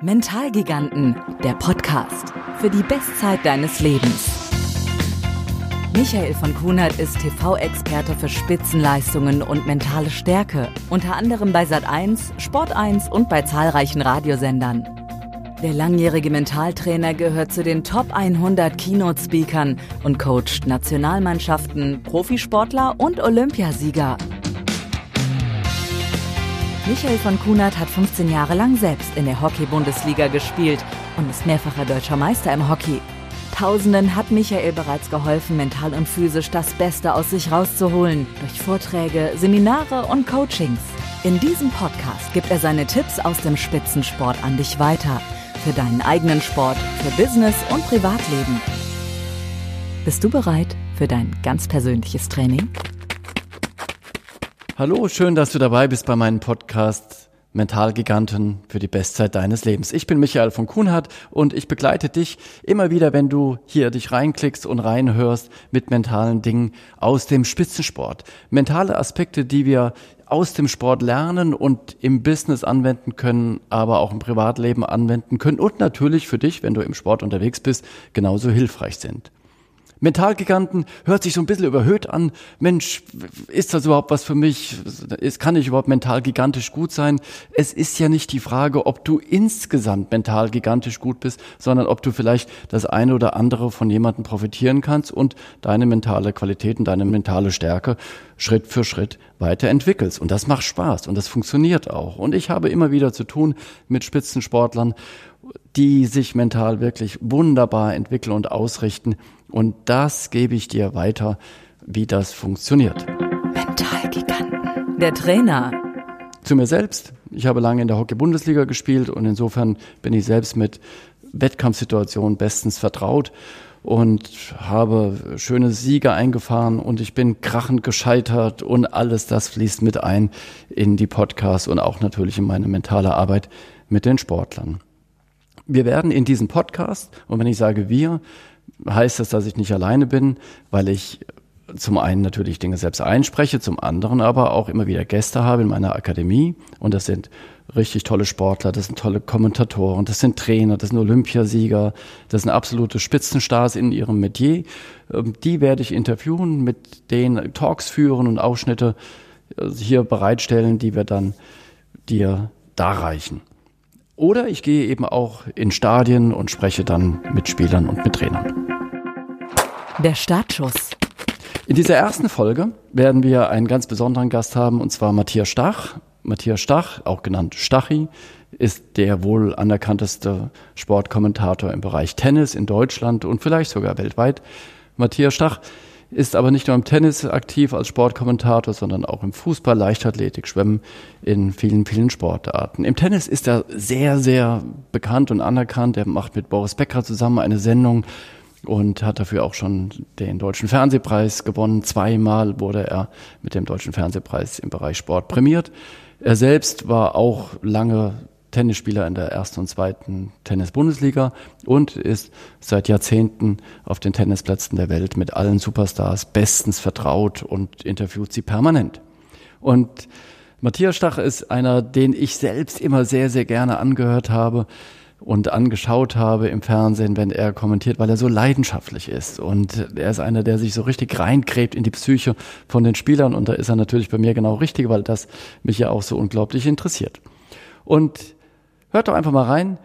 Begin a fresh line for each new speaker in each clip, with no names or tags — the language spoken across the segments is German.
Mentalgiganten, der Podcast für die Bestzeit deines Lebens. Michael von Kunert ist TV-Experte für Spitzenleistungen und mentale Stärke, unter anderem bei Sat1, Sport1 und bei zahlreichen Radiosendern. Der langjährige Mentaltrainer gehört zu den Top 100 Keynote-Speakern und coacht Nationalmannschaften, Profisportler und Olympiasieger. Michael von Kunert hat 15 Jahre lang selbst in der Hockey-Bundesliga gespielt und ist mehrfacher deutscher Meister im Hockey. Tausenden hat Michael bereits geholfen, mental und physisch das Beste aus sich rauszuholen, durch Vorträge, Seminare und Coachings. In diesem Podcast gibt er seine Tipps aus dem Spitzensport an dich weiter. Für deinen eigenen Sport, für Business und Privatleben. Bist du bereit für dein ganz persönliches Training?
Hallo, schön, dass du dabei bist bei meinem Podcast Mentalgiganten für die Bestzeit deines Lebens. Ich bin Michael von Kuhnhardt und ich begleite dich immer wieder, wenn du hier dich reinklickst und reinhörst mit mentalen Dingen aus dem Spitzensport. Mentale Aspekte, die wir aus dem Sport lernen und im Business anwenden können, aber auch im Privatleben anwenden können und natürlich für dich, wenn du im Sport unterwegs bist, genauso hilfreich sind. Mentalgiganten hört sich so ein bisschen überhöht an. Mensch, ist das überhaupt was für mich? Kann ich überhaupt mental gigantisch gut sein? Es ist ja nicht die Frage, ob du insgesamt mental gigantisch gut bist, sondern ob du vielleicht das eine oder andere von jemandem profitieren kannst und deine mentale Qualität und deine mentale Stärke Schritt für Schritt weiterentwickelst. Und das macht Spaß und das funktioniert auch. Und ich habe immer wieder zu tun mit Spitzensportlern, die sich mental wirklich wunderbar entwickeln und ausrichten und das gebe ich dir weiter, wie das funktioniert.
Mentalgiganten. Der Trainer.
Zu mir selbst. Ich habe lange in der Hockey-Bundesliga gespielt und insofern bin ich selbst mit Wettkampfsituationen bestens vertraut und habe schöne Siege eingefahren und ich bin krachend gescheitert und alles das fließt mit ein in die Podcasts und auch natürlich in meine mentale Arbeit mit den Sportlern. Wir werden in diesem Podcast, und wenn ich sage wir, heißt das, dass ich nicht alleine bin, weil ich zum einen natürlich Dinge selbst einspreche, zum anderen aber auch immer wieder Gäste habe in meiner Akademie. Und das sind richtig tolle Sportler, das sind tolle Kommentatoren, das sind Trainer, das sind Olympiasieger, das sind absolute Spitzenstars in ihrem Metier. Ähm, die werde ich interviewen, mit denen Talks führen und Ausschnitte äh, hier bereitstellen, die wir dann dir darreichen. Oder ich gehe eben auch in Stadien und spreche dann mit Spielern und mit Trainern.
Der Startschuss.
In dieser ersten Folge werden wir einen ganz besonderen Gast haben, und zwar Matthias Stach. Matthias Stach, auch genannt Stachi, ist der wohl anerkannteste Sportkommentator im Bereich Tennis in Deutschland und vielleicht sogar weltweit. Matthias Stach ist aber nicht nur im Tennis aktiv als Sportkommentator, sondern auch im Fußball, Leichtathletik, Schwimmen in vielen, vielen Sportarten. Im Tennis ist er sehr, sehr bekannt und anerkannt. Er macht mit Boris Becker zusammen eine Sendung und hat dafür auch schon den Deutschen Fernsehpreis gewonnen. Zweimal wurde er mit dem Deutschen Fernsehpreis im Bereich Sport prämiert. Er selbst war auch lange Tennisspieler in der ersten und zweiten Tennis-Bundesliga und ist seit Jahrzehnten auf den Tennisplätzen der Welt mit allen Superstars bestens vertraut und interviewt sie permanent. Und Matthias Stach ist einer, den ich selbst immer sehr, sehr gerne angehört habe und angeschaut habe im Fernsehen, wenn er kommentiert, weil er so leidenschaftlich ist. Und er ist einer, der sich so richtig reingräbt in die Psyche von den Spielern. Und da ist er natürlich bei mir genau richtig, weil das mich ja auch so unglaublich interessiert. Und Hört doch einfach mal rein,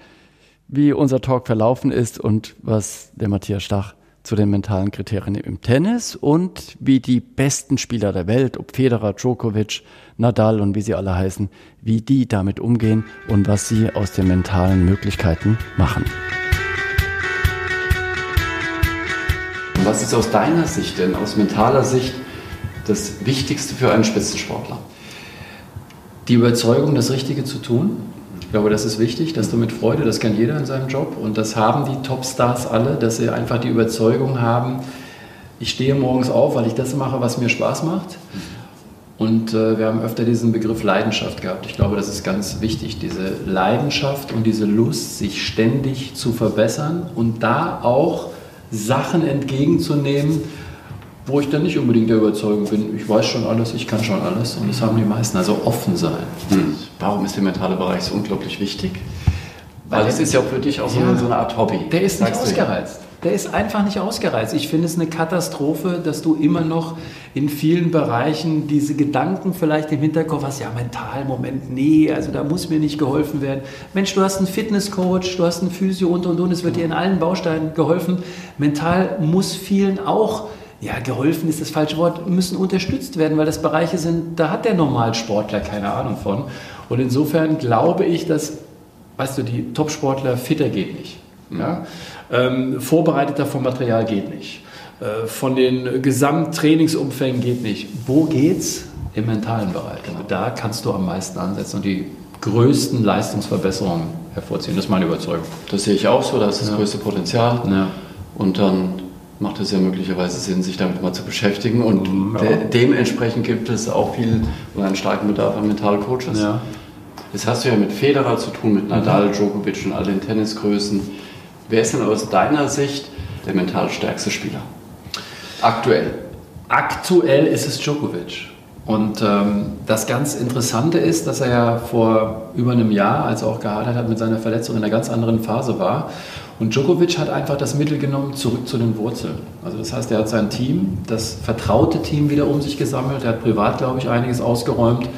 wie unser Talk verlaufen ist und was der Matthias Stach zu den mentalen Kriterien im Tennis und wie die besten Spieler der Welt, ob Federer, Djokovic, Nadal und wie sie alle heißen, wie die damit umgehen und was sie aus den mentalen Möglichkeiten machen. Was ist aus deiner Sicht denn, aus mentaler Sicht, das Wichtigste für einen Spitzensportler?
Die Überzeugung, das Richtige zu tun, glaube, das ist wichtig, dass du mit Freude, das kann jeder in seinem Job und das haben die Topstars alle, dass sie einfach die Überzeugung haben, ich stehe morgens auf, weil ich das mache, was mir Spaß macht. Und äh, wir haben öfter diesen Begriff Leidenschaft gehabt. Ich glaube, das ist ganz wichtig, diese Leidenschaft und diese Lust, sich ständig zu verbessern und da auch Sachen entgegenzunehmen, wo ich dann nicht unbedingt der Überzeugung bin, ich weiß schon alles, ich kann schon alles. Und das haben die meisten. Also offen sein.
Hm. Warum ist der mentale Bereich so unglaublich wichtig? Weil das ist ja für dich auch so,
Ja.
so eine Art Hobby.
Der ist nicht ausgereizt. Der ist einfach nicht ausgereizt. Ich finde es eine Katastrophe, dass du immer noch in vielen Bereichen diese Gedanken vielleicht im Hinterkopf hast, ja, mental, Moment, nee, also da muss mir nicht geholfen werden. Mensch, du hast einen Fitnesscoach, du hast einen Physio und und und, es wird dir in allen Bausteinen geholfen. Mental muss vielen auch ja, geholfen ist das falsche Wort, müssen unterstützt werden, weil das Bereiche sind, da hat der Normalsportler keine Ahnung von. Und insofern glaube ich, dass, weißt du, die Topsportler fitter geht nicht. Ja? Ähm, vorbereiteter vom Material geht nicht. Äh, von den Gesamttrainingsumfängen geht nicht. Wo geht's? Im mentalen Bereich. Und da kannst du am meisten ansetzen und die größten Leistungsverbesserungen hervorziehen. Das ist meine Überzeugung.
Das sehe ich auch so, da ist das
Ja.
größte Potenzial.
Ja.
Und dann macht es ja möglicherweise Sinn, sich damit mal zu beschäftigen. Und
Mhm, ja.
de dementsprechend gibt es auch viel oder einen starken Bedarf an Mentalcoaches.
Ja.
Jetzt hast du ja mit Federer zu tun, mit Nadal, Djokovic und all den Tennisgrößen. Wer ist denn aus deiner Sicht der mental stärkste Spieler? Aktuell.
Aktuell ist es Djokovic. Und ähm, das ganz Interessante ist, dass er ja vor über einem Jahr, als er auch gehadert hat mit seiner Verletzung, in einer ganz anderen Phase war. Und Djokovic hat einfach das Mittel genommen, zurück zu den Wurzeln. Also das heißt, er hat sein Team, das vertraute Team wieder um sich gesammelt. Er hat privat, glaube ich, einiges ausgeräumt.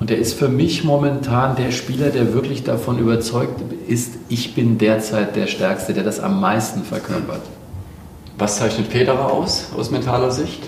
Und er ist für mich momentan der Spieler, der wirklich davon überzeugt ist, ich bin derzeit der Stärkste, der das am meisten verkörpert.
Was zeichnet Federer aus, aus mentaler Sicht?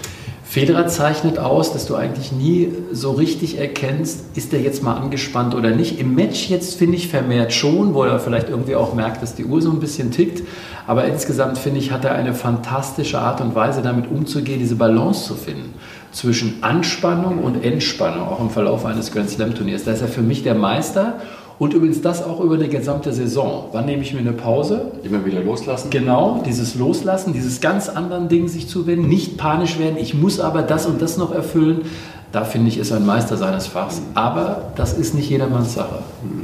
Federer zeichnet aus, dass du eigentlich nie so richtig erkennst, ist der jetzt mal angespannt oder nicht. Im Match jetzt finde ich vermehrt schon, wo er vielleicht irgendwie auch merkt, dass die Uhr so ein bisschen tickt. Aber insgesamt finde ich, hat er eine fantastische Art und Weise, damit umzugehen, diese Balance zu finden zwischen Anspannung und Entspannung, auch im Verlauf eines Grand Slam Turniers. Da ist er für mich der Meister und übrigens das auch über eine gesamte Saison. Wann nehme ich mir eine Pause?
Immer wieder loslassen?
Genau, dieses Loslassen, dieses ganz anderen Ding sich zuwenden, nicht panisch werden, ich muss aber das und das noch erfüllen. Da finde ich, ist ein Meister seines Fachs. Aber das ist nicht jedermanns Sache.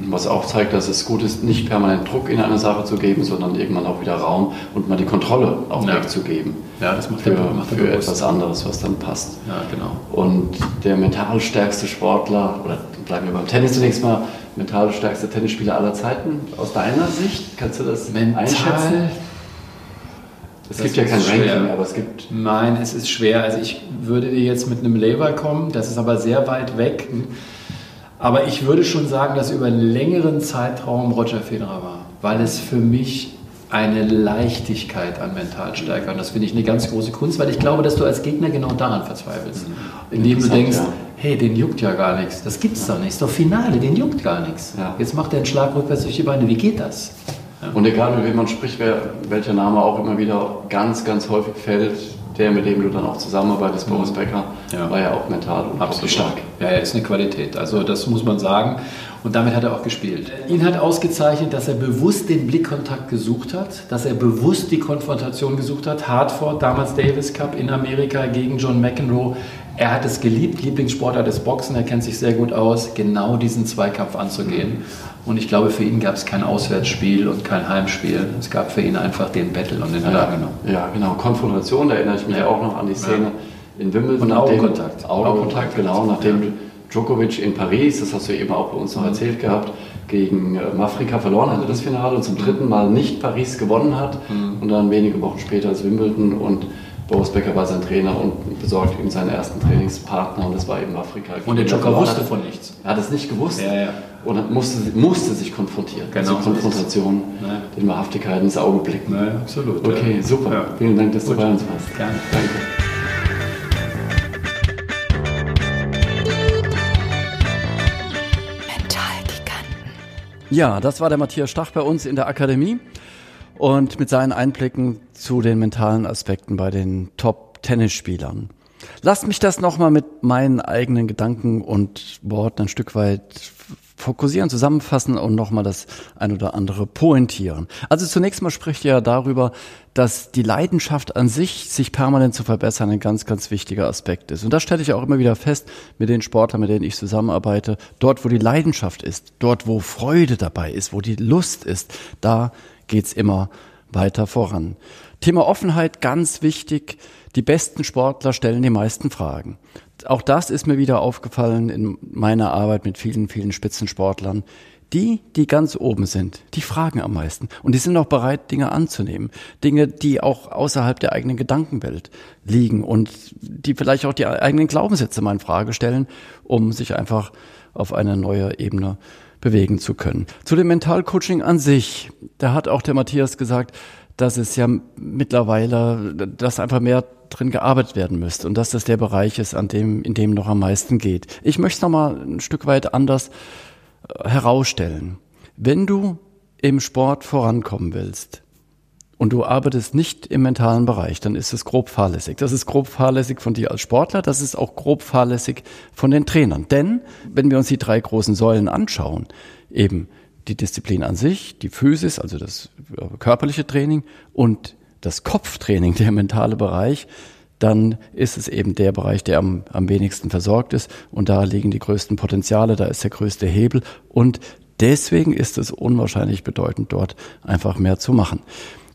Was auch zeigt, dass es gut ist, nicht permanent Druck in eine Sache zu geben, sondern irgendwann auch wieder Raum und mal die Kontrolle auch
Ja.
wegzugeben.
Ja, das macht
Für,
er, macht
für etwas anderes, was dann passt.
Ja, genau.
Und der mental stärkste Sportler, oder bleiben wir beim Tennis zunächst mal, mental stärkste Tennisspieler aller Zeiten, aus deiner Sicht, kannst du das einschätzen? Es
Das
gibt ja kein
schwer.
Ranking, aber es gibt
Nein, es ist schwer. Also ich würde dir jetzt mit einem Lever kommen, das ist aber sehr weit weg. Aber ich würde schon sagen, dass über einen längeren Zeitraum Roger Federer war, weil es für mich eine Leichtigkeit an Mentalstärke und das finde ich eine ganz große Kunst, weil ich glaube, dass du als Gegner genau daran verzweifelst, indem du denkst,
ja.
Hey, den juckt ja gar nichts, das gibt's doch nicht, ist doch Finale, den juckt gar nichts.
Ja.
Jetzt macht er einen Schlag rückwärts durch die Beine, wie geht das?
Und egal mit wem man spricht, wer, welcher Name auch immer wieder ganz, ganz häufig fällt, der, mit dem du dann auch zusammenarbeitest, Boris Becker,
Ja.
war ja auch mental unglaublich stark.
Ja, er ist eine Qualität. Also das muss man sagen. Und damit hat er auch gespielt. Ihn hat ausgezeichnet, dass er bewusst den Blickkontakt gesucht hat, dass er bewusst die Konfrontation gesucht hat. Hartford, damals Davis Cup in Amerika gegen John McEnroe. Er hat es geliebt, Lieblingssportart ist Boxen, er kennt sich sehr gut aus, genau diesen Zweikampf anzugehen. Und ich glaube, für ihn gab es kein Auswärtsspiel und kein Heimspiel. Es gab für ihn einfach den Battle und den hat er angenommen.
Ja, genau. Konfrontation, da erinnere ich mich
Ja.
auch noch an die Szene in Wimbledon.
Und Augenkontakt.
Augenkontakt, genau. Nachdem
Ja.
Djokovic in Paris, das hast du eben auch bei uns noch erzählt gehabt, gegen äh, Mafrika verloren hatte das Finale und zum dritten Mal nicht Paris gewonnen hat. Und dann wenige Wochen später als Wimbledon und Boris Becker war sein Trainer und besorgt ihm seinen ersten Trainingspartner und das war eben Afrika.
Und der
er
Joker wusste
hat.
von nichts.
Er hat es nicht gewusst
Ja, ja.
und musste, musste sich konfrontieren.
Genau,
Diese
so ist es.
Konfrontation,
Ja.
den Wahrhaftigkeit ins Auge blicken.
Naja, absolut.
Okay,
ja.
super.
Ja.
Vielen Dank, dass du
Gut.
bei uns warst.
Gerne.
Danke.
Mentalgiganten.
Ja, das war der Matthias Stach bei uns in der Akademie und mit seinen Einblicken zu den mentalen Aspekten bei den Top-Tennisspielern. Lasst mich das nochmal mit meinen eigenen Gedanken und Worten ein Stück weit fokussieren, zusammenfassen und nochmal das ein oder andere pointieren. Also zunächst mal spricht ihr ja darüber, dass die Leidenschaft an sich, sich permanent zu verbessern, ein ganz, ganz wichtiger Aspekt ist. Und das stelle ich auch immer wieder fest mit den Sportlern, mit denen ich zusammenarbeite. Dort, wo die Leidenschaft ist, dort, wo Freude dabei ist, wo die Lust ist, da geht's immer weiter voran. Thema Offenheit, ganz wichtig. Die besten Sportler stellen die meisten Fragen. Auch das ist mir wieder aufgefallen in meiner Arbeit mit vielen, vielen Spitzensportlern. Die, die ganz oben sind, die fragen am meisten. Und die sind auch bereit, Dinge anzunehmen. Dinge, die auch außerhalb der eigenen Gedankenwelt liegen und die vielleicht auch die eigenen Glaubenssätze mal in Frage stellen, um sich einfach auf eine neue Ebene bewegen zu können. Zu dem Mentalcoaching an sich, da hat auch der Matthias gesagt, dass es ja mittlerweile, dass einfach mehr drin gearbeitet werden müsste und dass das der Bereich ist, an dem, in dem noch am meisten geht. Ich möchte es nochmal ein Stück weit anders herausstellen. Wenn du im Sport vorankommen willst und du arbeitest nicht im mentalen Bereich, dann ist es grob fahrlässig. Das ist grob fahrlässig von dir als Sportler, das ist auch grob fahrlässig von den Trainern. Denn wenn wir uns die drei großen Säulen anschauen, eben die Disziplin an sich, die Physis, also das körperliche Training und das Kopftraining, der mentale Bereich, dann ist es eben der Bereich, der am, am wenigsten versorgt ist. Und da liegen die größten Potenziale, da ist der größte Hebel. Und deswegen ist es unwahrscheinlich bedeutend, dort einfach mehr zu machen.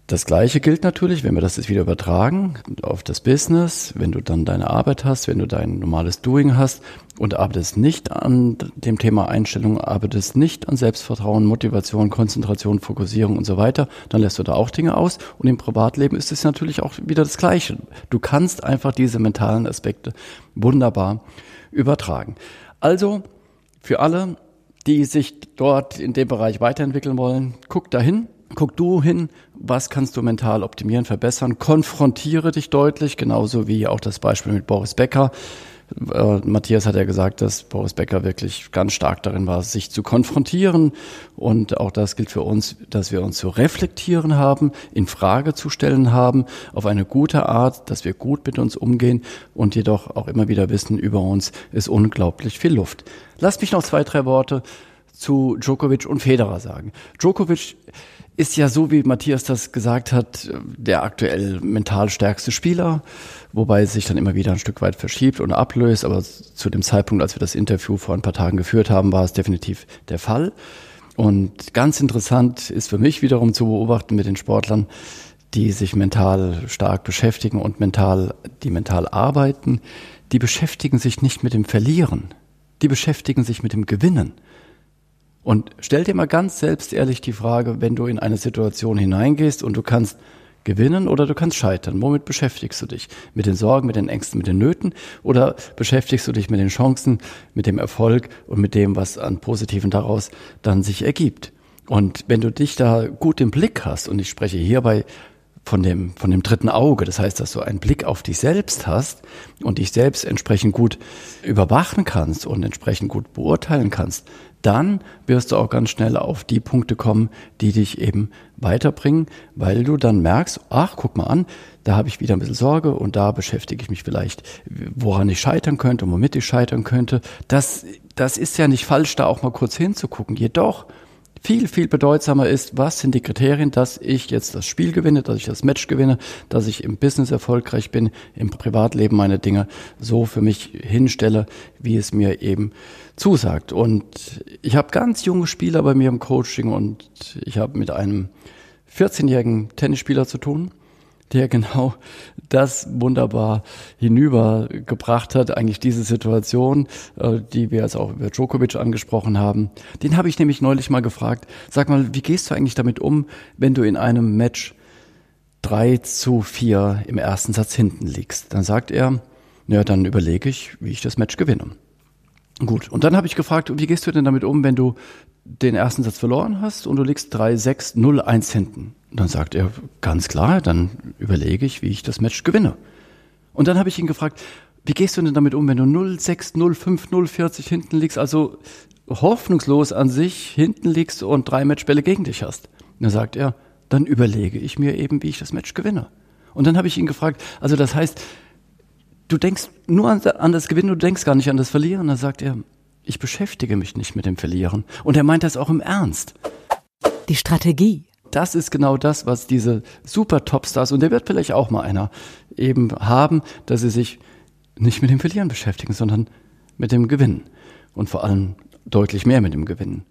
Das Gleiche gilt natürlich, wenn wir das jetzt wieder übertragen auf das Business, wenn du dann deine Arbeit hast, wenn du dein normales Doing hast und arbeitest nicht an dem Thema Einstellung, arbeitest nicht an Selbstvertrauen, Motivation, Konzentration, Fokussierung und so weiter, dann lässt du da auch Dinge aus. Und im Privatleben ist es natürlich auch wieder das Gleiche. Du kannst einfach diese mentalen Aspekte wunderbar übertragen. Also für alle, die sich dort in dem Bereich weiterentwickeln wollen, guck dahin guck du hin, was kannst du mental optimieren, verbessern, konfrontiere dich deutlich, genauso wie auch das Beispiel mit Boris Becker. Äh, Matthias hat ja gesagt, dass Boris Becker wirklich ganz stark darin war, sich zu konfrontieren. Und auch das gilt für uns, dass wir uns zu reflektieren haben, in Frage zu stellen haben, auf eine gute Art, dass wir gut mit uns umgehen und jedoch auch immer wieder wissen, über uns ist unglaublich viel Luft. Lass mich noch zwei, drei Worte zu Djokovic und Federer sagen. Djokovic ist ja so, wie Matthias das gesagt hat, der aktuell mental stärkste Spieler, wobei es sich dann immer wieder ein Stück weit verschiebt und ablöst. Aber zu dem Zeitpunkt, als wir das Interview vor ein paar Tagen geführt haben, war es definitiv der Fall. Und ganz interessant ist für mich wiederum zu beobachten mit den Sportlern, die sich mental stark beschäftigen und mental, die mental arbeiten, die beschäftigen sich nicht mit dem Verlieren. Die beschäftigen sich mit dem Gewinnen. Und stell dir mal ganz selbst ehrlich die Frage, wenn du in eine Situation hineingehst und du kannst gewinnen oder du kannst scheitern. Womit beschäftigst du dich? Mit den Sorgen, mit den Ängsten, mit den Nöten? Oder beschäftigst du dich mit den Chancen, mit dem Erfolg und mit dem, was an Positiven daraus dann sich ergibt? Und wenn du dich da gut im Blick hast, und ich spreche hierbei von dem, von dem dritten Auge. Das heißt, dass du einen Blick auf dich selbst hast und dich selbst entsprechend gut überwachen kannst und entsprechend gut beurteilen kannst, dann wirst du auch ganz schnell auf die Punkte kommen, die dich eben weiterbringen, weil du dann merkst, ach, guck mal an, da habe ich wieder ein bisschen Sorge und da beschäftige ich mich vielleicht, woran ich scheitern könnte und womit ich scheitern könnte. Das, das ist ja nicht falsch, da auch mal kurz hinzugucken. Jedoch viel, viel bedeutsamer ist, was sind die Kriterien, dass ich jetzt das Spiel gewinne, dass ich das Match gewinne, dass ich im Business erfolgreich bin, im Privatleben meine Dinge so für mich hinstelle, wie es mir eben zusagt. Und ich habe ganz junge Spieler bei mir im Coaching und ich habe mit einem 14-jährigen Tennisspieler zu tun der genau das wunderbar hinübergebracht hat, eigentlich diese Situation, äh, die wir jetzt auch über Djokovic angesprochen haben. Den habe ich nämlich neulich mal gefragt, sag mal, wie gehst du eigentlich damit um, wenn du in einem Match drei zu vier im ersten Satz hinten liegst? Dann sagt er, ja, dann überlege ich, wie ich das Match gewinne. Gut, und dann habe ich gefragt, wie gehst du denn damit um, wenn du den ersten Satz verloren hast und du liegst 3, 6, 0, 1 hinten. Und dann sagt er, ganz klar, dann überlege ich, wie ich das Match gewinne. Und dann habe ich ihn gefragt, wie gehst du denn damit um, wenn du 0, 6, 0, 5, 0, 40 hinten liegst, also hoffnungslos an sich hinten liegst und drei Matchbälle gegen dich hast? Und dann sagt er, dann überlege ich mir eben, wie ich das Match gewinne. Und dann habe ich ihn gefragt, also das heißt, du denkst nur an, das Gewinnen, du denkst gar nicht an das Verlieren. Dann sagt er, ich beschäftige mich nicht mit dem Verlieren. Und er meint das auch im Ernst.
Die Strategie.
Das ist genau das, was diese super Topstars, und der wird vielleicht auch mal einer, eben haben, dass sie sich nicht mit dem Verlieren beschäftigen, sondern mit dem Gewinnen. Und vor allem deutlich mehr mit dem Gewinnen.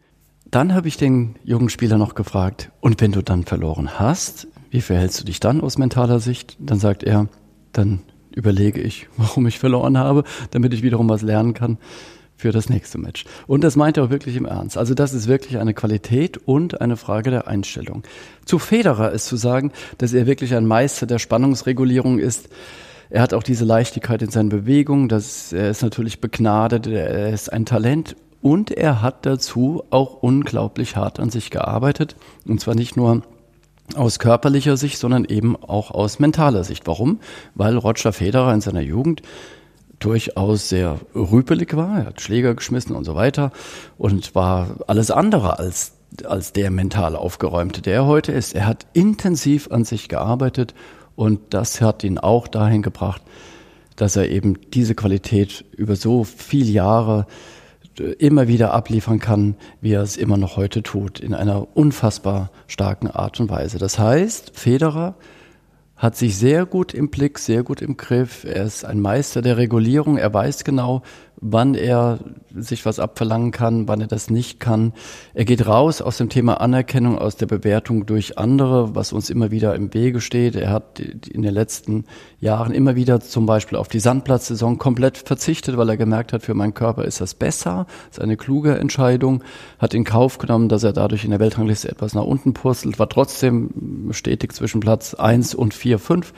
Dann habe ich den jungen Spieler noch gefragt, und wenn du dann verloren hast, wie verhältst du dich dann aus mentaler Sicht? Dann sagt er, dann überlege ich, warum ich verloren habe, damit ich wiederum was lernen kann für das nächste Match. Und das meint er auch wirklich im Ernst. Also das ist wirklich eine Qualität und eine Frage der Einstellung. Zu Federer ist zu sagen, dass er wirklich ein Meister der Spannungsregulierung ist. Er hat auch diese Leichtigkeit in seinen Bewegungen. Das, er ist natürlich begnadet. Er ist ein Talent. Und er hat dazu auch unglaublich hart an sich gearbeitet. Und zwar nicht nur aus körperlicher Sicht, sondern eben auch aus mentaler Sicht. Warum? Weil Roger Federer in seiner Jugend durchaus sehr rüpelig war. Er hat Schläger geschmissen und so weiter und war alles andere als als der mental aufgeräumte, der er heute ist. Er hat intensiv an sich gearbeitet und das hat ihn auch dahin gebracht, dass er eben diese Qualität über so viele Jahre immer wieder abliefern kann, wie er es immer noch heute tut, in einer unfassbar starken Art und Weise. Das heißt, Federer hat sich sehr gut im Blick, sehr gut im Griff. Er ist ein Meister der Regulierung. Er weiß genau, wann er sich was abverlangen kann, wann er das nicht kann. Er geht raus aus dem Thema Anerkennung, aus der Bewertung durch andere, was uns immer wieder im Wege steht. Er hat in den letzten Jahren immer wieder zum Beispiel auf die Sandplatzsaison komplett verzichtet, weil er gemerkt hat, für meinen Körper ist das besser. Ist eine kluge Entscheidung. Hat in Kauf genommen, dass er dadurch in der Weltrangliste etwas nach unten purzelt, war trotzdem stetig zwischen Platz eins und vier, fünf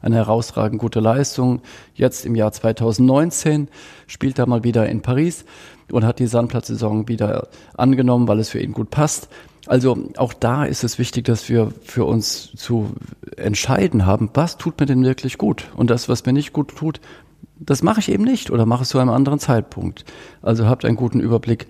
eine herausragend gute Leistung. Jetzt im Jahr 2019 spielt er mal wieder in Paris und hat die Sandplatzsaison wieder angenommen, weil es für ihn gut passt. Also auch da ist es wichtig, dass wir für uns zu entscheiden haben, was tut mir denn wirklich gut? Und das, was mir nicht gut tut, das mache ich eben nicht oder mache es zu einem anderen Zeitpunkt. Also habt einen guten Überblick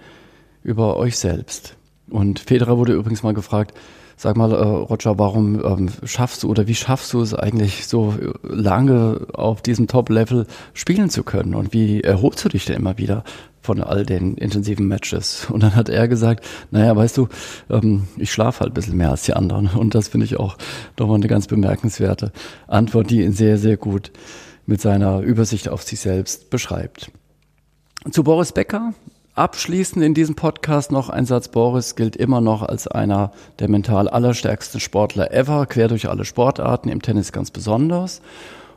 über euch selbst. Und Federer wurde übrigens mal gefragt, Sag mal, äh, Roger, warum ähm, schaffst du oder wie schaffst du es eigentlich so lange auf diesem Top-Level spielen zu können? Und wie erholst du dich denn immer wieder von all den intensiven Matches? Und dann hat er gesagt, naja, weißt du, ähm, ich schlafe halt ein bisschen mehr als die anderen. Und das finde ich auch nochmal eine ganz bemerkenswerte Antwort, die ihn sehr, sehr gut mit seiner Übersicht auf sich selbst beschreibt. Zu Boris Becker, Abschließend in diesem Podcast noch ein Satz. Boris gilt immer noch als einer der mental allerstärksten Sportler ever, quer durch alle Sportarten, im Tennis ganz besonders.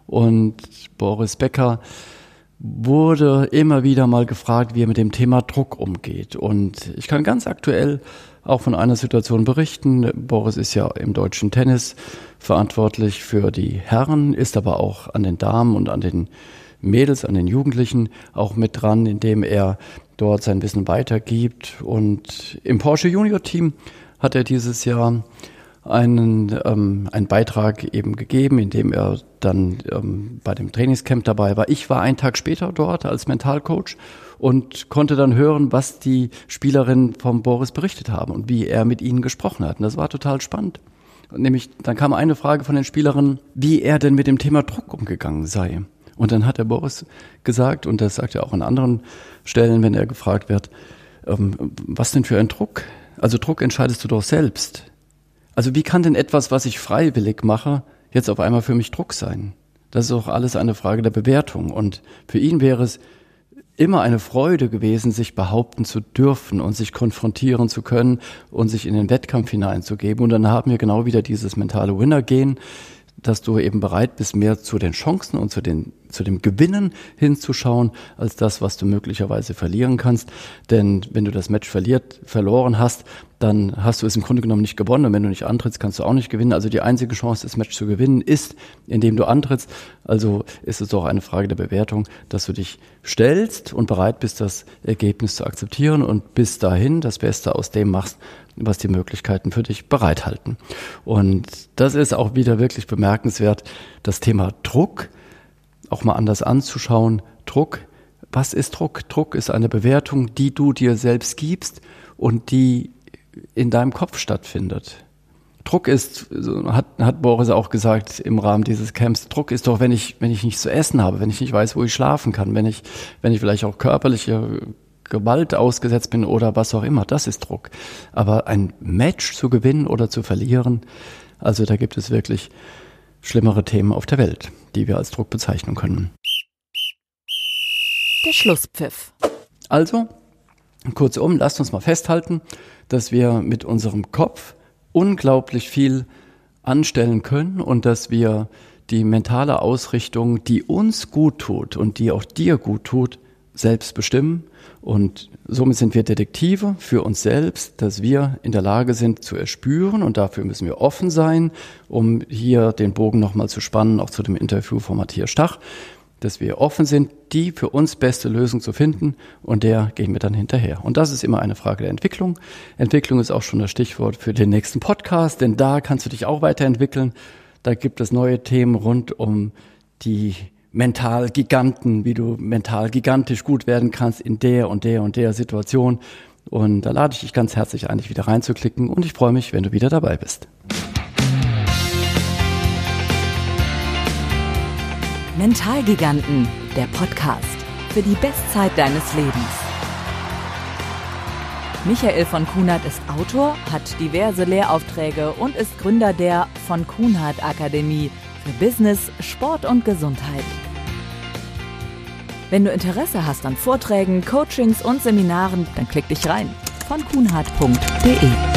Und Boris Becker wurde immer wieder mal gefragt, wie er mit dem Thema Druck umgeht. Und ich kann ganz aktuell auch von einer Situation berichten. Boris ist ja im deutschen Tennis verantwortlich für die Herren, ist aber auch an den Damen und an den Mädels, an den Jugendlichen auch mit dran, indem er dort sein Wissen weitergibt. Und im Porsche Junior Team hat er dieses Jahr einen, ähm, einen Beitrag eben gegeben, in dem er dann ähm, bei dem Trainingscamp dabei war. Ich war einen Tag später dort als Mentalcoach und konnte dann hören, was die Spielerinnen vom Boris berichtet haben und wie er mit ihnen gesprochen hat. Und das war total spannend. Nämlich, dann kam eine Frage von den Spielerinnen, wie er denn mit dem Thema Druck umgegangen sei. Und dann hat der Boris gesagt, und das sagt er auch an anderen Stellen, wenn er gefragt wird, ähm, was denn für ein Druck? Also Druck entscheidest du doch selbst. Also wie kann denn etwas, was ich freiwillig mache, jetzt auf einmal für mich Druck sein? Das ist auch alles eine Frage der Bewertung. Und für ihn wäre es immer eine Freude gewesen, sich behaupten zu dürfen und sich konfrontieren zu können und sich in den Wettkampf hineinzugeben. Und dann haben wir genau wieder dieses mentale Winner-Gehen dass du eben bereit bist, mehr zu den Chancen und zu, den, zu dem Gewinnen hinzuschauen, als das, was du möglicherweise verlieren kannst. Denn wenn du das Match verliert, verloren hast, dann hast du es im Grunde genommen nicht gewonnen. Und wenn du nicht antrittst, kannst du auch nicht gewinnen. Also die einzige Chance, das Match zu gewinnen, ist, indem du antrittst. Also ist es doch eine Frage der Bewertung, dass du dich stellst und bereit bist, das Ergebnis zu akzeptieren und bis dahin das Beste aus dem machst, was die Möglichkeiten für dich bereithalten. Und das ist auch wieder wirklich bemerkenswert, das Thema Druck auch mal anders anzuschauen. Druck, was ist Druck? Druck ist eine Bewertung, die du dir selbst gibst und die in deinem Kopf stattfindet. Druck ist, hat, hat Boris auch gesagt im Rahmen dieses Camps, Druck ist doch, wenn ich, wenn ich nichts zu essen habe, wenn ich nicht weiß, wo ich schlafen kann, wenn ich, wenn ich vielleicht auch körperliche Gewalt ausgesetzt bin oder was auch immer, das ist Druck. Aber ein Match zu gewinnen oder zu verlieren, also da gibt es wirklich schlimmere Themen auf der Welt, die wir als Druck bezeichnen können.
Der Schlusspfiff.
Also, kurzum, lasst uns mal festhalten, dass wir mit unserem Kopf unglaublich viel anstellen können und dass wir die mentale Ausrichtung, die uns gut tut und die auch dir gut tut, selbst bestimmen und somit sind wir Detektive für uns selbst, dass wir in der Lage sind zu erspüren und dafür müssen wir offen sein, um hier den Bogen nochmal zu spannen, auch zu dem Interview von Matthias Stach, dass wir offen sind, die für uns beste Lösung zu finden und der gehen wir dann hinterher. Und das ist immer eine Frage der Entwicklung. Entwicklung ist auch schon das Stichwort für den nächsten Podcast, denn da kannst du dich auch weiterentwickeln. Da gibt es neue Themen rund um die Mental-Giganten, wie du mental gigantisch gut werden kannst in der und der und der Situation. Und da lade ich dich ganz herzlich ein, dich wieder reinzuklicken und ich freue mich, wenn du wieder dabei bist.
Mentalgiganten, der Podcast für die Bestzeit deines Lebens. Michael von Kunert ist Autor, hat diverse Lehraufträge und ist Gründer der von Kunert Akademie für Business, Sport und Gesundheit. Wenn du Interesse hast an Vorträgen, Coachings und Seminaren, dann klick dich rein von kuhnhardt.de.